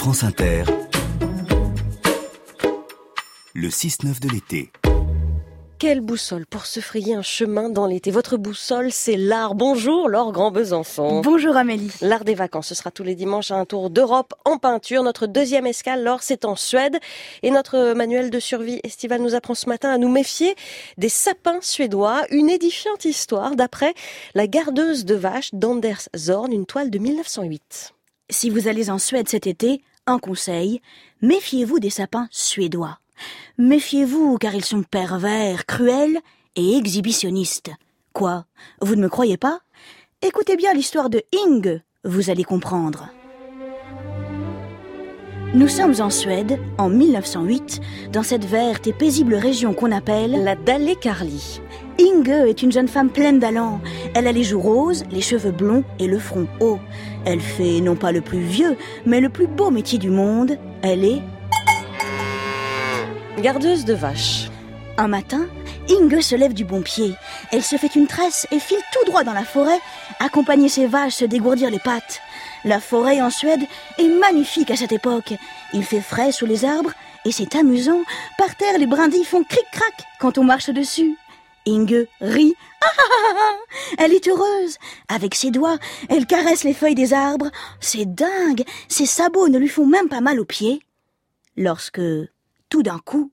France Inter, le 6-9 de l'été. Quelle boussole pour se frayer un chemin dans l'été. Votre boussole, c'est l'art. Bonjour, Laure Grand-Besançon. Bonjour Amélie. L'art des vacances, ce sera tous les dimanches à un tour d'Europe en peinture. Notre deuxième escale, Laure, c'est en Suède. Et notre manuel de survie estival nous apprend ce matin à nous méfier des sapins suédois. Une édifiante histoire d'après la gardeuse de vaches d'Anders Zorn, une toile de 1908. Si vous allez en Suède cet été, conseil, méfiez-vous des sapins suédois. Méfiez-vous, car ils sont pervers, cruels et exhibitionnistes. Quoi Vous ne me croyez pas? Écoutez bien l'histoire de Inge, vous allez comprendre. Nous sommes en Suède, en 1908, dans cette verte et paisible région qu'on appelle la Dalekarli. Inge est une jeune femme pleine d'allant. Elle a les joues roses, les cheveux blonds et le front haut. Elle fait non pas le plus vieux, mais le plus beau métier du monde. Elle est Gardeuse de vaches. Un matin, Inge se lève du bon pied. Elle se fait une tresse et file tout droit dans la forêt, accompagner ses vaches se dégourdir les pattes. La forêt en Suède est magnifique à cette époque. Il fait frais sous les arbres et c'est amusant. Par terre, les brindilles font cric-crac quand on marche dessus. Inge rit. elle est heureuse. Avec ses doigts, elle caresse les feuilles des arbres. C'est dingue. Ses sabots ne lui font même pas mal aux pieds. Lorsque tout d'un coup,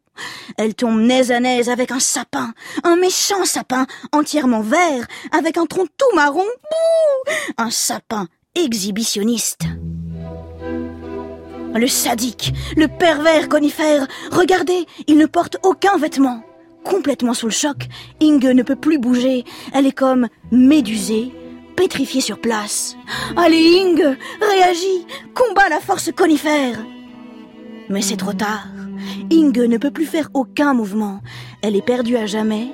elle tombe nez à nez avec un sapin, un méchant sapin, entièrement vert, avec un tronc tout marron, bouh Un sapin exhibitionniste. Le sadique, le pervers conifère, regardez, il ne porte aucun vêtement. Complètement sous le choc, Inge ne peut plus bouger, elle est comme médusée, pétrifiée sur place. Allez Inge, réagis, combat la force conifère. Mais c'est trop tard. Inge ne peut plus faire aucun mouvement. Elle est perdue à jamais,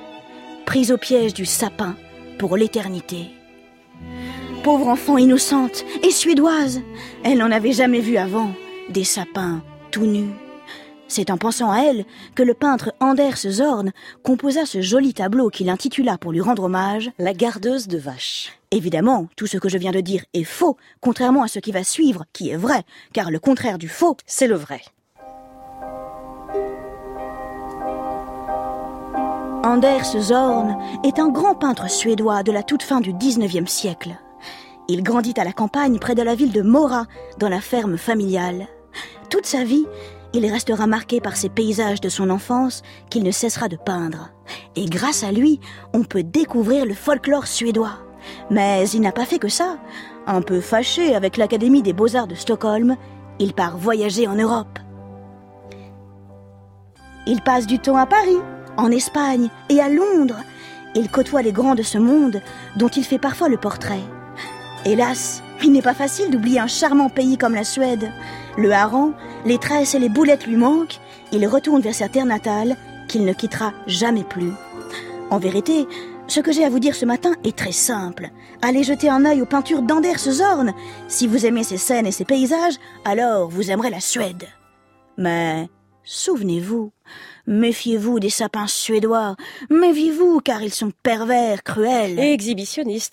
prise au piège du sapin pour l'éternité. Pauvre enfant innocente et suédoise, elle n'en avait jamais vu avant des sapins tout nus. C'est en pensant à elle que le peintre Anders Zorn composa ce joli tableau qu'il intitula pour lui rendre hommage La gardeuse de vaches. Évidemment, tout ce que je viens de dire est faux, contrairement à ce qui va suivre, qui est vrai, car le contraire du faux, c'est le vrai. Anders Zorn est un grand peintre suédois de la toute fin du XIXe siècle. Il grandit à la campagne près de la ville de Mora, dans la ferme familiale. Toute sa vie, il restera marqué par ces paysages de son enfance qu'il ne cessera de peindre. Et grâce à lui, on peut découvrir le folklore suédois. Mais il n'a pas fait que ça. Un peu fâché avec l'Académie des beaux-arts de Stockholm, il part voyager en Europe. Il passe du temps à Paris, en Espagne et à Londres. Il côtoie les grands de ce monde dont il fait parfois le portrait. Hélas, il n'est pas facile d'oublier un charmant pays comme la Suède. Le hareng, les tresses et les boulettes lui manquent. Il retourne vers sa terre natale qu'il ne quittera jamais plus. En vérité, ce que j'ai à vous dire ce matin est très simple. Allez jeter un œil aux peintures d'Anders Zorn. Si vous aimez ces scènes et ces paysages, alors vous aimerez la Suède. Mais souvenez-vous, Méfiez-vous des sapins suédois. Méfiez-vous car ils sont pervers, cruels. Et exhibitionnistes.